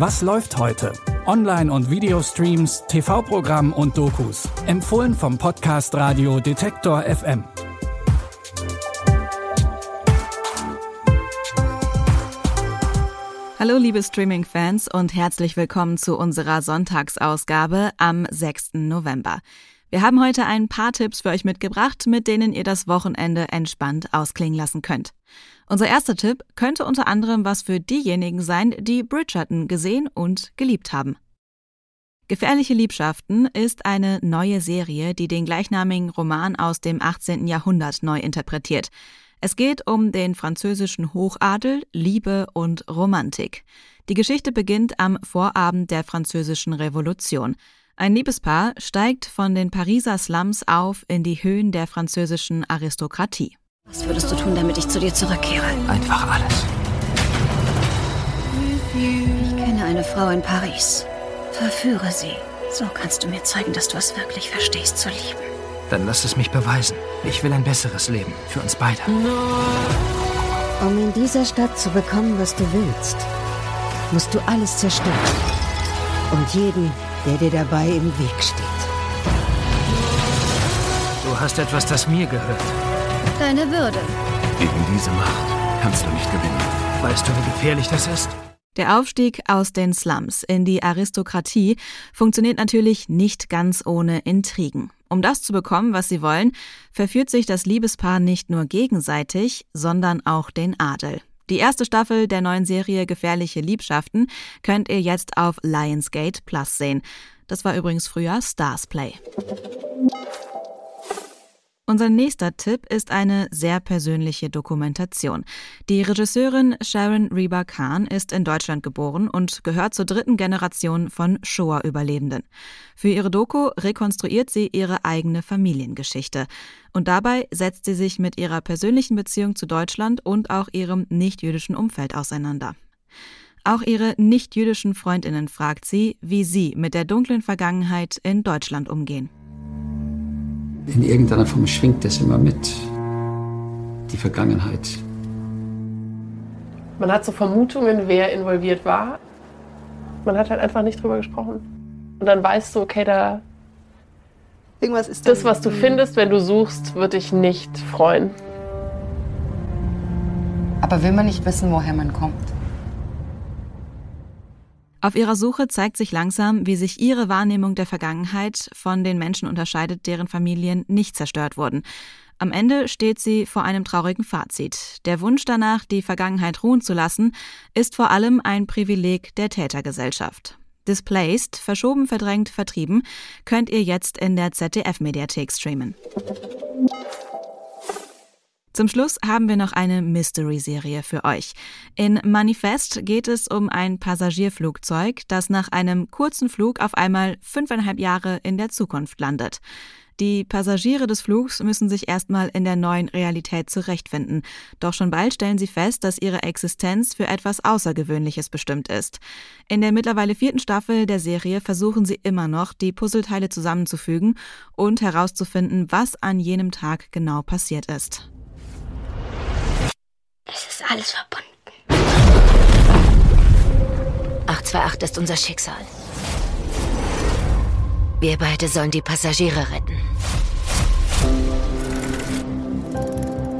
Was läuft heute? Online- und Videostreams, TV-Programm und Dokus. Empfohlen vom Podcast Radio Detektor FM. Hallo liebe Streaming-Fans und herzlich willkommen zu unserer Sonntagsausgabe am 6. November. Wir haben heute ein paar Tipps für euch mitgebracht, mit denen ihr das Wochenende entspannt ausklingen lassen könnt. Unser erster Tipp könnte unter anderem was für diejenigen sein, die Bridgerton gesehen und geliebt haben. Gefährliche Liebschaften ist eine neue Serie, die den gleichnamigen Roman aus dem 18. Jahrhundert neu interpretiert. Es geht um den französischen Hochadel, Liebe und Romantik. Die Geschichte beginnt am Vorabend der französischen Revolution. Ein Liebespaar steigt von den Pariser Slums auf in die Höhen der französischen Aristokratie. Was würdest du tun, damit ich zu dir zurückkehre? Einfach alles. Ich kenne eine Frau in Paris. Verführe sie. So kannst du mir zeigen, dass du es wirklich verstehst zu lieben. Dann lass es mich beweisen. Ich will ein besseres Leben. Für uns beide. Um in dieser Stadt zu bekommen, was du willst, musst du alles zerstören. Und jeden, der dir dabei im Weg steht. Du hast etwas, das mir gehört. Deine Würde. Gegen diese Macht kannst du nicht gewinnen. Weißt du, wie gefährlich das ist? Der Aufstieg aus den Slums in die Aristokratie funktioniert natürlich nicht ganz ohne Intrigen. Um das zu bekommen, was sie wollen, verführt sich das Liebespaar nicht nur gegenseitig, sondern auch den Adel. Die erste Staffel der neuen Serie Gefährliche Liebschaften könnt ihr jetzt auf Lionsgate Plus sehen. Das war übrigens früher Stars Play. Unser nächster Tipp ist eine sehr persönliche Dokumentation. Die Regisseurin Sharon Reba Khan ist in Deutschland geboren und gehört zur dritten Generation von Shoah-Überlebenden. Für ihre Doku rekonstruiert sie ihre eigene Familiengeschichte. Und dabei setzt sie sich mit ihrer persönlichen Beziehung zu Deutschland und auch ihrem nichtjüdischen Umfeld auseinander. Auch ihre nichtjüdischen Freundinnen fragt sie, wie sie mit der dunklen Vergangenheit in Deutschland umgehen in irgendeiner Form schwingt das immer mit, die Vergangenheit. Man hat so Vermutungen, wer involviert war. Man hat halt einfach nicht drüber gesprochen. Und dann weißt du, okay, da. Irgendwas ist das, was du findest, wenn du suchst, wird dich nicht freuen. Aber will man nicht wissen, woher man kommt? Auf ihrer Suche zeigt sich langsam, wie sich ihre Wahrnehmung der Vergangenheit von den Menschen unterscheidet, deren Familien nicht zerstört wurden. Am Ende steht sie vor einem traurigen Fazit. Der Wunsch danach, die Vergangenheit ruhen zu lassen, ist vor allem ein Privileg der Tätergesellschaft. Displaced, verschoben, verdrängt, vertrieben, könnt ihr jetzt in der ZDF-Mediathek streamen. Zum Schluss haben wir noch eine Mystery-Serie für euch. In Manifest geht es um ein Passagierflugzeug, das nach einem kurzen Flug auf einmal fünfeinhalb Jahre in der Zukunft landet. Die Passagiere des Flugs müssen sich erstmal in der neuen Realität zurechtfinden. Doch schon bald stellen sie fest, dass ihre Existenz für etwas Außergewöhnliches bestimmt ist. In der mittlerweile vierten Staffel der Serie versuchen sie immer noch, die Puzzleteile zusammenzufügen und herauszufinden, was an jenem Tag genau passiert ist. Ist alles verbunden. 828 ist unser Schicksal. Wir beide sollen die Passagiere retten.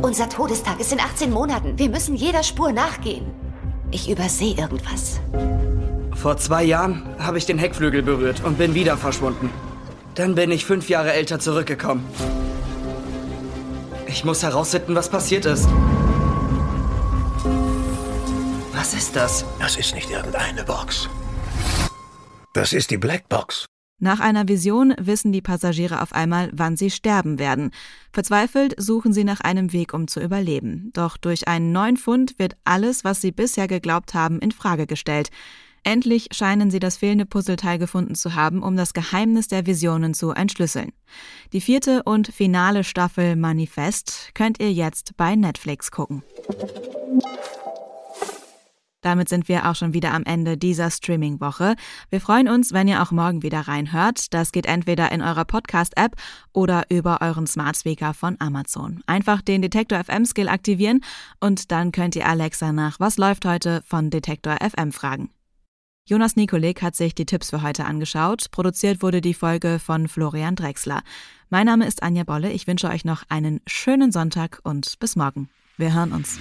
Unser Todestag ist in 18 Monaten. Wir müssen jeder Spur nachgehen. Ich übersehe irgendwas. Vor zwei Jahren habe ich den Heckflügel berührt und bin wieder verschwunden. Dann bin ich fünf Jahre älter zurückgekommen. Ich muss herausfinden, was passiert ist. Was ist das? Das ist nicht irgendeine Box. Das ist die Blackbox. Nach einer Vision wissen die Passagiere auf einmal, wann sie sterben werden. Verzweifelt suchen sie nach einem Weg, um zu überleben. Doch durch einen neuen Fund wird alles, was sie bisher geglaubt haben, in Frage gestellt. Endlich scheinen sie das fehlende Puzzleteil gefunden zu haben, um das Geheimnis der Visionen zu entschlüsseln. Die vierte und finale Staffel Manifest könnt ihr jetzt bei Netflix gucken. Damit sind wir auch schon wieder am Ende dieser Streaming-Woche. Wir freuen uns, wenn ihr auch morgen wieder reinhört. Das geht entweder in eurer Podcast-App oder über euren Smart Speaker von Amazon. Einfach den Detektor FM-Skill aktivieren und dann könnt ihr Alexa nach Was läuft heute von Detektor FM fragen. Jonas Nikolik hat sich die Tipps für heute angeschaut. Produziert wurde die Folge von Florian Drexler. Mein Name ist Anja Bolle. Ich wünsche euch noch einen schönen Sonntag und bis morgen. Wir hören uns.